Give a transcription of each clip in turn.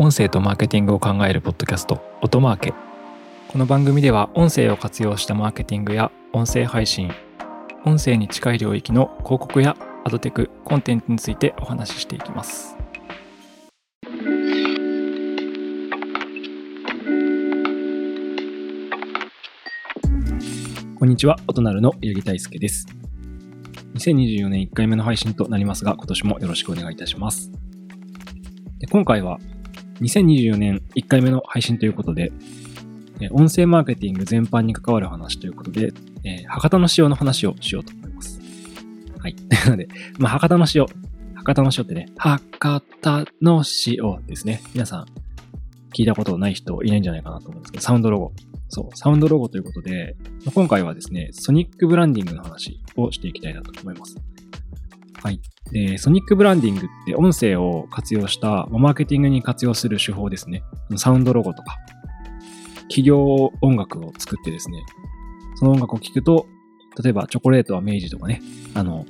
音声とマーケティングを考えるポッドキャスト音マーケ。この番組では音声を活用したマーケティングや音声配信音声に近い領域の広告やアドテクコンテンツについてお話ししていきます。こんにちは音なるの八木大輔です。2024年1回目の配信となりますが今年もよろしくお願いいたします。で今回は2024年1回目の配信ということで、音声マーケティング全般に関わる話ということで、えー、博多の塩の話をしようと思います。はい。なので、まあ、博多の塩。博多の塩ってね、博多の塩ですね。皆さん、聞いたことない人いないんじゃないかなと思うんですけど、サウンドロゴ。そう、サウンドロゴということで、今回はですね、ソニックブランディングの話をしていきたいなと思います。はい。で、ソニックブランディングって音声を活用したマーケティングに活用する手法ですね。サウンドロゴとか、企業音楽を作ってですね、その音楽を聴くと、例えばチョコレートは明治とかね、あの、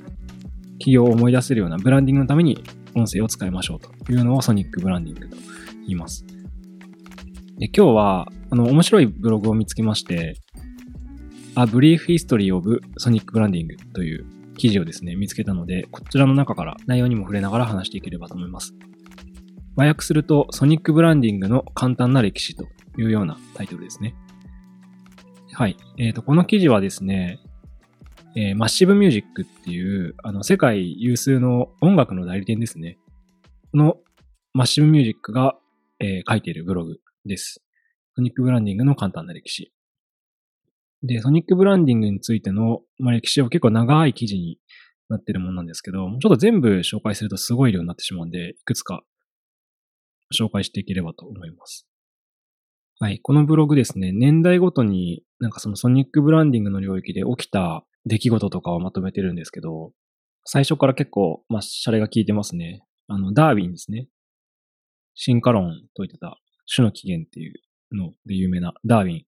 企業を思い出せるようなブランディングのために音声を使いましょうというのをソニックブランディングと言います。で今日は、あの、面白いブログを見つけまして、A Brief History of Sonic Branding という記事をですね、見つけたので、こちらの中から内容にも触れながら話していければと思います。和訳すると、ソニックブランディングの簡単な歴史というようなタイトルですね。はい。えっ、ー、と、この記事はですね、えー、マッシブミュージックっていう、あの、世界有数の音楽の代理店ですね。このマッシブミュージックが、えー、書いているブログです。ソニックブランディングの簡単な歴史。で、ソニックブランディングについての、まあ、歴史は結構長い記事になってるものなんですけど、ちょっと全部紹介するとすごい量になってしまうんで、いくつか紹介していければと思います。はい。このブログですね、年代ごとになんかそのソニックブランディングの領域で起きた出来事とかをまとめてるんですけど、最初から結構、まあ、シャレが効いてますね。あの、ダーウィンですね。進化論と言ってた種の起源っていうので有名なダーウィン。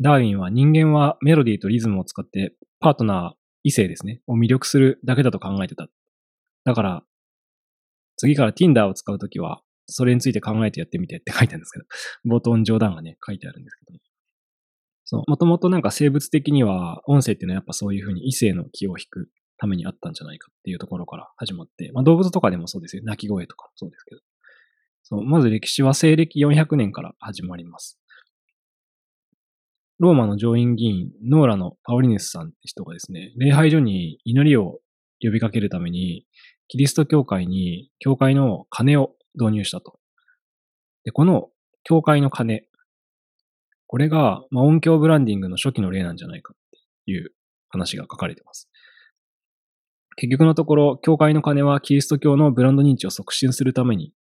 ダーウィンは人間はメロディーとリズムを使ってパートナー、異性ですね、を魅力するだけだと考えてた。だから、次から Tinder を使うときは、それについて考えてやってみてって書いてあるんですけど、冒頭に冗談がね、書いてあるんですけど。そう、もともとなんか生物的には、音声っていうのはやっぱそういうふうに異性の気を引くためにあったんじゃないかっていうところから始まって、まあ動物とかでもそうですよ。鳴き声とかそうですけど。そう、まず歴史は西暦400年から始まります。ローマの上院議員、ノーラのパオリネスさんって人がですね、礼拝所に祈りを呼びかけるために、キリスト教会に教会の鐘を導入したと。で、この教会の鐘、これが、まあ、音響ブランディングの初期の例なんじゃないかっていう話が書かれてます。結局のところ、教会の鐘はキリスト教のブランド認知を促進するために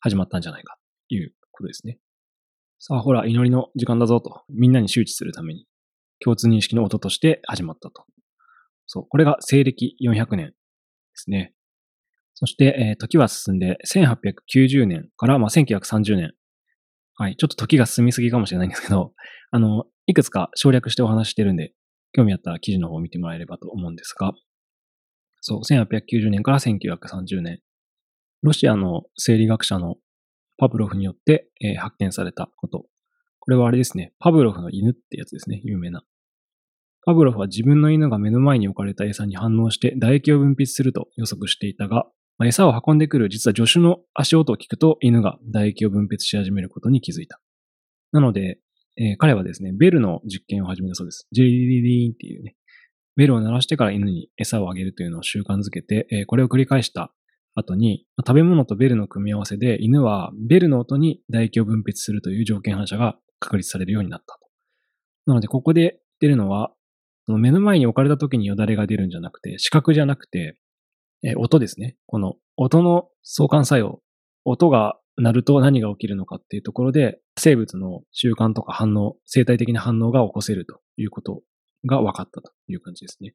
始まったんじゃないかということですね。さあほら、祈りの時間だぞと、みんなに周知するために、共通認識の音として始まったと。そう、これが西暦400年ですね。そして、えー、時は進んで、1890年から、まあ、1930年。はい、ちょっと時が進みすぎかもしれないんですけど、あの、いくつか省略してお話してるんで、興味あったら記事の方を見てもらえればと思うんですが、そう、1890年から1930年。ロシアの生理学者のパブロフによって、えー、発見されたこと。これはあれですね。パブロフの犬ってやつですね。有名な。パブロフは自分の犬が目の前に置かれた餌に反応して唾液を分泌すると予測していたが、まあ、餌を運んでくる実は助手の足音を聞くと犬が唾液を分泌し始めることに気づいた。なので、えー、彼はですね、ベルの実験を始めたそうです。ジェリリリーンっていうね、ベルを鳴らしてから犬に餌をあげるというのを習慣づけて、えー、これを繰り返した後に、食べ物とベルの組み合わせで犬はベルの音に唾液を分泌するという条件反射が確立されるようになったと。なので、ここで出るのは、その目の前に置かれた時によだれが出るんじゃなくて、視覚じゃなくて、え音ですね。この音の相関作用。音が鳴ると何が起きるのかっていうところで、生物の習慣とか反応、生態的な反応が起こせるということが分かったという感じですね。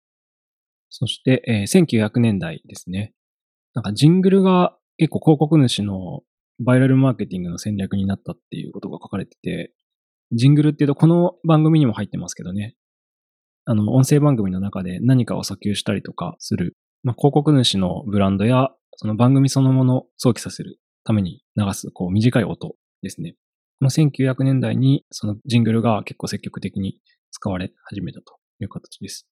そして、えー1900年代ですね。なんかジングルが結構広告主のバイラルマーケティングの戦略になったっていうことが書かれてて、ジングルっていうとこの番組にも入ってますけどね。あの、音声番組の中で何かを訴求したりとかする、まあ、広告主のブランドやその番組そのものを想起させるために流すこう短い音ですね。この1900年代にそのジングルが結構積極的に使われ始めたという形です。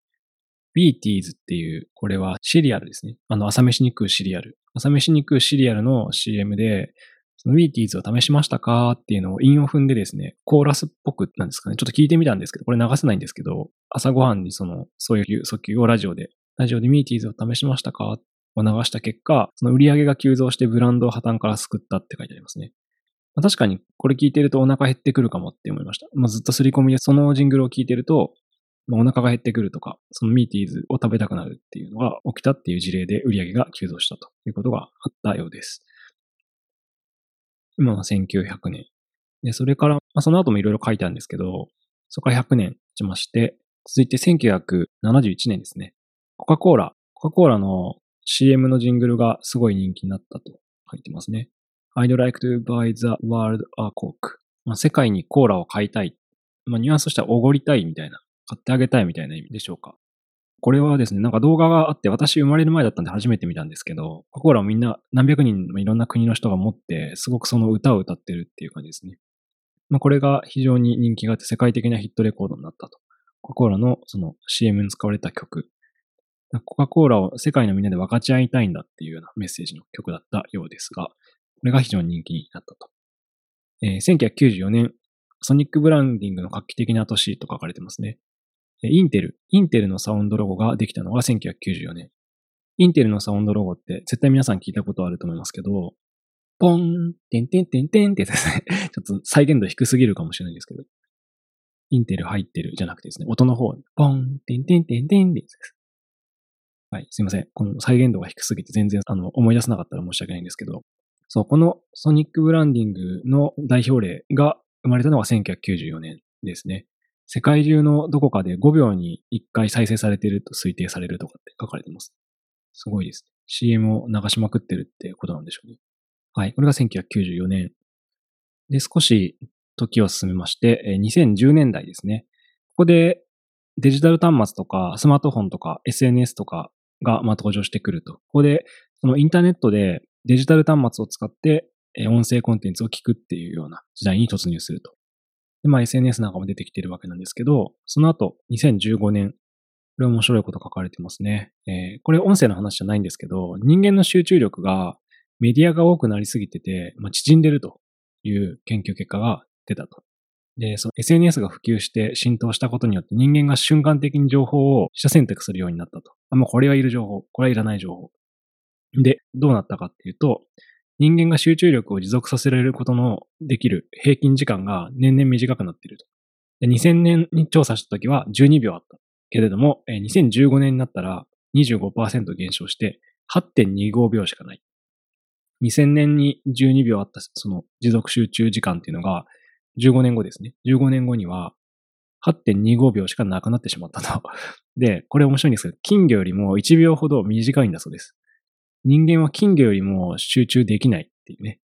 ビーティーズっていう、これはシリアルですね。あの、朝飯に食うシリアル。朝飯に食うシリアルの CM で、その Wheaties を試しましたかっていうのを韻を踏んでですね、コーラスっぽくなんですかね。ちょっと聞いてみたんですけど、これ流せないんですけど、朝ごはんにその、そういう訴求をラジオで、ラジオで Wheaties を試しましたかを流した結果、その売り上げが急増してブランドを破綻から救ったって書いてありますね。確かにこれ聞いてるとお腹減ってくるかもって思いました。まあ、ずっと刷り込みでそのジングルを聞いてると、まあお腹が減ってくるとか、その Wheaties を食べたくなるっていうのが起きたっていう事例で売り上げが急増したということがあったようです。今は1900年。で、それから、まあ、その後もいろいろ書いてあるんですけど、そこから100年しまして、続いて1971年ですね。コカ・コーラ。コカ・コーラの CM のジングルがすごい人気になったと書いてますね。I'd like to buy the world a Coke. まあ、世界にコーラを買いたい。まあ、ニュアンスとしてはおごりたいみたいな、買ってあげたいみたいな意味でしょうか？これはですね、なんか動画があって、私生まれる前だったんで初めて見たんですけど、コ・コーラをみんな何百人もいろんな国の人が持って、すごくその歌を歌ってるっていう感じですね。まあ、これが非常に人気があって世界的なヒットレコードになったと。コカ・コーラのその CM に使われた曲。コカ・コーラを世界のみんなで分かち合いたいんだっていうようなメッセージの曲だったようですが、これが非常に人気になったと。えー1994年、ソニックブランディングの画期的な年と書かれてますね。インテル、インテルのサウンドロゴができたのが1994年。インテルのサウンドロゴって絶対皆さん聞いたことあると思いますけど、ポン、てんてんてんてんってですね。ちょっと再現度低すぎるかもしれないですけど。インテル入ってるじゃなくてですね、音の方、ポン、てんてんてんてんってやつです。はい、すいません。この再現度が低すぎて全然あの思い出せなかったら申し訳ないんですけど、そう、このソニックブランディングの代表例が生まれたのが1994年ですね。世界中のどこかで5秒に1回再生されていると推定されるとかって書かれてます。すごいです。CM を流しまくってるってことなんでしょうね。はい。これが1994年。で、少し時を進めまして、2010年代ですね。ここでデジタル端末とかスマートフォンとか SNS とかが登場してくると。ここでそのインターネットでデジタル端末を使って音声コンテンツを聞くっていうような時代に突入すると。で、まあ SNS なんかも出てきてるわけなんですけど、その後2015年、これ面白いこと書かれてますね。えーこれ音声の話じゃないんですけど、人間の集中力がメディアが多くなりすぎてて、まあ、縮んでるという研究結果が出たと。で、その SNS が普及して浸透したことによって人間が瞬間的に情報を取捨選択するようになったと。あ、もうこれはいる情報、これはいらない情報。で、どうなったかっていうと、人間が集中力を持続させられることのできる平均時間が年々短くなっていると。で2000年に調査した時は12秒あった。けれども、2015年になったら25%減少して8.25秒しかない。2000年に12秒あったその持続集中時間っていうのが15年後ですね。15年後には8.25秒しかなくなってしまったと。で、これ面白いんですけど、金魚よりも1秒ほど短いんだそうです。人間は金魚よりも集中できないっていうね。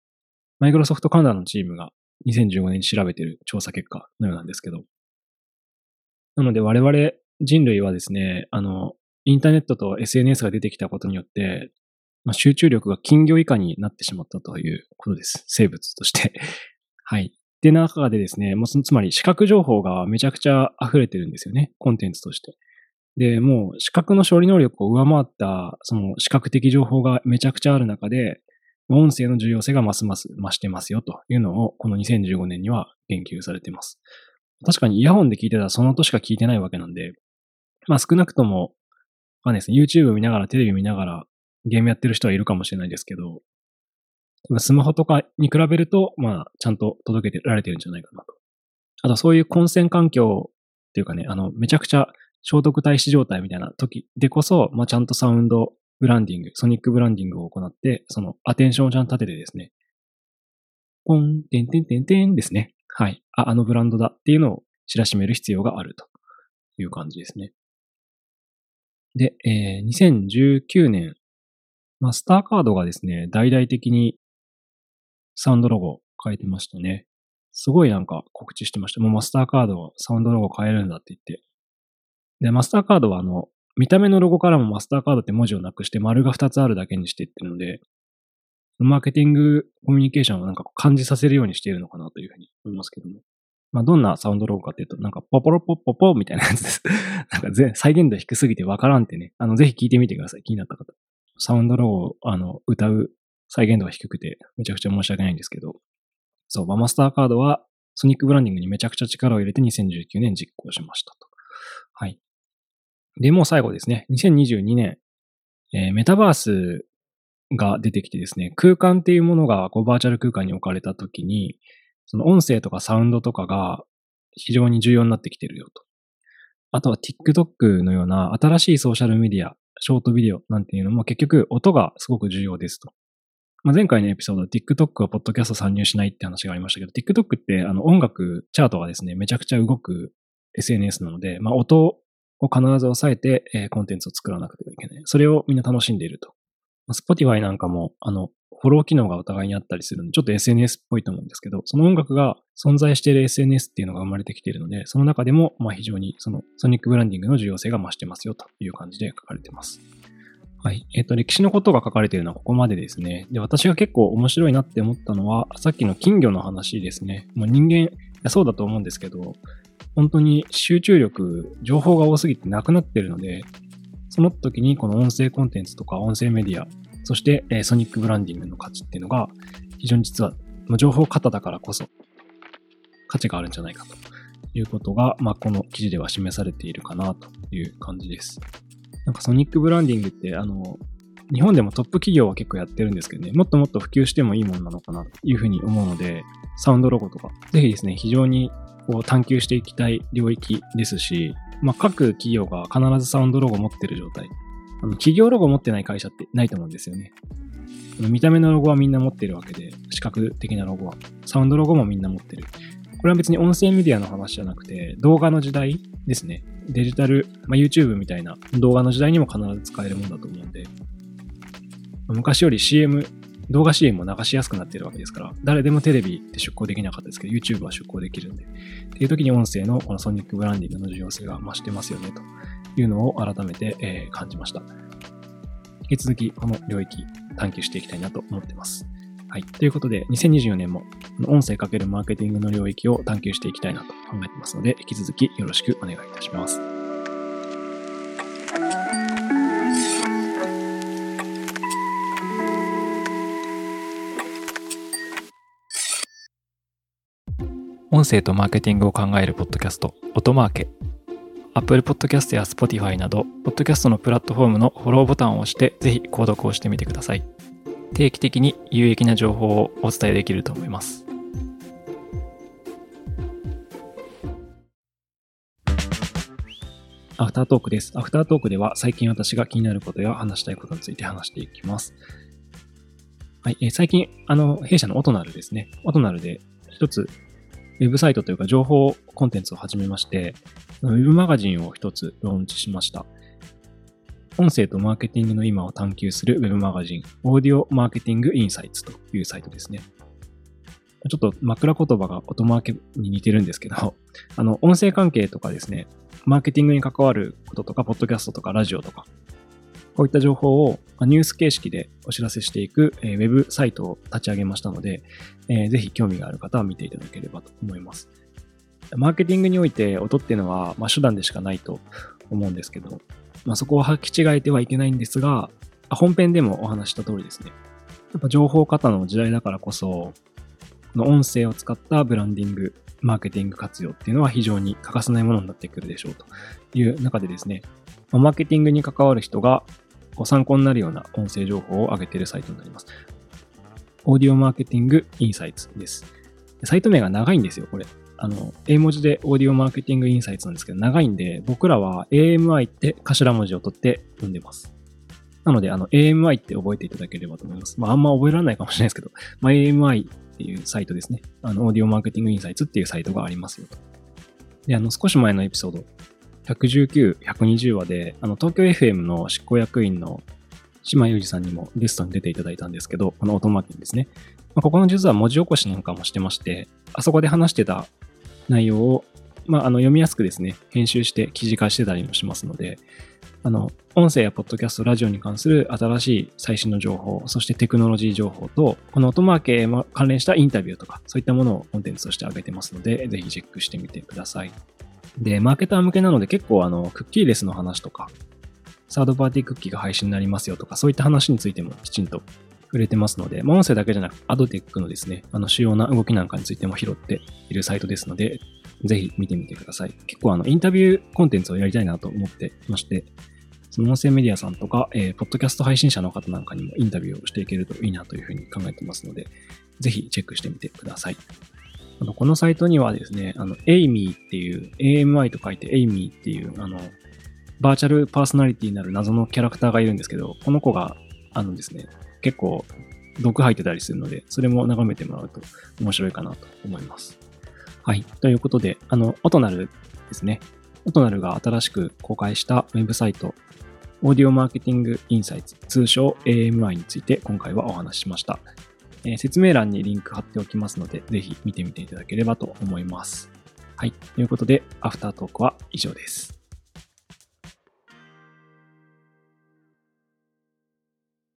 マイクロソフトカナダのチームが2015年に調べている調査結果のようなんですけど。なので我々人類はですね、あの、インターネットと SNS が出てきたことによって、まあ、集中力が金魚以下になってしまったということです。生物として。はい。で、中でですね、もうつつまり視覚情報がめちゃくちゃ溢れてるんですよね。コンテンツとして。で、もう視覚の処理能力を上回った、その視覚的情報がめちゃくちゃある中で、音声の重要性がますます増してますよというのを、この2015年には言及されています。確かにイヤホンで聞いてたらその音しか聞いてないわけなんで、まあ少なくとも、わかんないですね。YouTube 見ながら、テレビ見ながら、ゲームやってる人はいるかもしれないですけど、スマホとかに比べると、まあ、ちゃんと届けてられてるんじゃないかなと。あと、そういう混戦環境っていうかね、あの、めちゃくちゃ聖徳太子状態みたいな時でこそ、まあ、ちゃんとサウンドブランディング、ソニックブランディングを行って、そのアテンションをちゃんと立ててですね、ポン、てんてんてんてんですね。はい。あ、あのブランドだっていうのを知らしめる必要があるという感じですね。で、えー、2019年、マスターカードがですね、大々的にサウンドロゴ変えてましたね。すごいなんか告知してました。もうマスターカードはサウンドロゴ変えるんだって言って。で、マスターカードはあの、見た目のロゴからもマスターカードって文字をなくして丸が2つあるだけにしていってるので、マーケティングコミュニケーションをなんか感じさせるようにしているのかなというふうに思いますけども。まあ、どんなサウンドロゴかっていうと、なんかポポロポッポポみたいなやつです。なんかぜ再現度低すぎてわからんってね。あの、ぜひ聞いてみてください。気になった方。サウンドロゴを、あの、歌う再現度が低くて、めちゃくちゃ申し訳ないんですけど、そう、バマスターカードは、ソニックブランディングにめちゃくちゃ力を入れて2019年実行しましたと。で、もう最後ですね。2022年、えー、メタバースが出てきてですね、空間っていうものがこうバーチャル空間に置かれたときに、その音声とかサウンドとかが非常に重要になってきてるよと。あとは TikTok のような新しいソーシャルメディア、ショートビデオなんていうのも結局音がすごく重要ですと。まあ、前回のエピソードで TikTok はポッドキャスト参入しないって話がありましたけど、TikTok ってあの音楽、チャートがですね、めちゃくちゃ動く SNS なので、まあ、音を必ず抑えて、えー、コンテンツを作らなくてはいけない。それをみんな楽しんでいると。まあ、Spotify なんかも、あの、フォロー機能がお互いにあったりするので、ちょっと SNS っぽいと思うんですけど、その音楽が存在している SNS っていうのが生まれてきているので、その中でも、まあ非常にそのソニックブランディングの重要性が増してますよという感じで書かれています。はい。えっ、ー、と、歴史のことが書かれているのはここまでですね。で、私が結構面白いなって思ったのは、さっきの金魚の話ですね。もう人間、そうだと思うんですけど、本当に集中力、情報が多すぎてなくなってるので、その時にこの音声コンテンツとか音声メディア、そして、えソニックブランディングの価値っていうのが、非常に実は、情報型だからこそ、価値があるんじゃないかということが、まあ、この記事では示されているかなという感じです。なんかソニックブランディングって、あの、日本でもトップ企業は結構やってるんですけどね、もっともっと普及してもいいものなのかなというふうに思うので、サウンドロゴとか、ぜひですね、非常にこう探求していきたい領域ですし、まあ、各企業が必ずサウンドロゴを持ってる状態。あの企業ロゴ持ってない会社ってないと思うんですよね。見た目のロゴはみんな持ってるわけで、視覚的なロゴは。サウンドロゴもみんな持ってる。これは別に音声メディアの話じゃなくて、動画の時代ですね。デジタル、まあ、YouTube みたいな動画の時代にも必ず使えるものだと思うんで、昔より CM、動画 CM も流しやすくなっているわけですから、誰でもテレビって出稿できなかったですけど、YouTube は出稿できるんで、っていう時に音声のこのソニックブランディングの重要性が増してますよね、というのを改めて、え、感じました。引き続き、この領域探求していきたいなと思ってます。はい。ということで、2024年も音声かけるマーケティングの領域を探求していきたいなと考えてますので、引き続きよろしくお願いいたします。音声とマーケティングを考えるポッドキャスト、音マーケ。Apple Podcast や Spotify など、ポッドキャストのプラットフォームのフォローボタンを押して、ぜひ購読をしてみてください。定期的に有益な情報をお伝えできると思います。アフタートークです。アフタートークでは最近私が気になることや話したいことについて話していきます。はい、えー、最近、あの、弊社のオトナルですね。オトナルで一つ、ウェブサイトというか情報コンテンツを始めまして、ウェブマガジンを一つローンチしました。音声とマーケティングの今を探求するウェブマガジン、オーディオマーケティングインサイツというサイトですね。ちょっと枕言葉が音マーケに似てるんですけど、あの、音声関係とかですね、マーケティングに関わることとか、ポッドキャストとかラジオとか、こういった情報をニュース形式でお知らせしていく、えー、ウェブサイトを立ち上げましたので、えー、ぜひ興味がある方は見ていただければと思います。マーケティングにおいて音っていうのは、まあ、手段でしかないと思うんですけど、まあ、そこを履き違えてはいけないんですが、本編でもお話した通りですね。やっぱ情報型の時代だからこそ、この音声を使ったブランディング、マーケティング活用っていうのは非常に欠かせないものになってくるでしょうという中でですね、マーケティングに関わる人がご参考になるような音声情報を上げているサイトになります。オーディオマーケティングインサイツです。サイト名が長いんですよ、これ。あの、英文字でオーディオマーケティングインサイツなんですけど、長いんで、僕らは AMI って頭文字を取って読んでます。なので、あの、AMI って覚えていただければと思います。まあ、あんま覚えられないかもしれないですけど、まあ、AMI っていうサイトですね。あの、オーディオマーケティングインサイツっていうサイトがありますよと。で、あの、少し前のエピソード、119、120話で、あの、東京 FM の執行役員の島裕二さんにもゲストに出ていただいたんですけど、このオートマーケティンですね。まあ、ここの実は文字起こしなんかもしてまして、あそこで話してた内容を、まあ、あの読みやすくですね、編集して記事化してたりもしますので、あの、音声やポッドキャスト、ラジオに関する新しい最新の情報、そしてテクノロジー情報と、このオートマーケ関連したインタビューとか、そういったものをコンテンツとして上げてますので、ぜひチェックしてみてください。で、マーケター向けなので結構あの、クッキーレスの話とか、サードパーティークッキーが配信になりますよとか、そういった話についてもきちんと触れてますので、まあ、音声だけじゃなく、アドテックのですね、あの、主要な動きなんかについても拾っているサイトですので、ぜひ見てみてください。結構あの、インタビューコンテンツをやりたいなと思ってまして、その音声メディアさんとか、えー、ポッドキャスト配信者の方なんかにもインタビューをしていけるといいなというふうに考えてますので、ぜひチェックしてみてください。あのこのサイトにはですね、あの、エイミーっていう、AMI と書いてエイミーっていう、あの、バーチャルパーソナリティになる謎のキャラクターがいるんですけど、この子が、あのですね、結構毒入ってたりするので、それも眺めてもらうと面白いかなと思います。はい。ということで、あの、オトナルですね。オトナルが新しく公開したウェブサイト、オーディオマーケティングインサイツ、通称 AMI について今回はお話ししました。えー、説明欄にリンク貼っておきますので、ぜひ見てみていただければと思います。はい。ということで、アフタートークは以上です。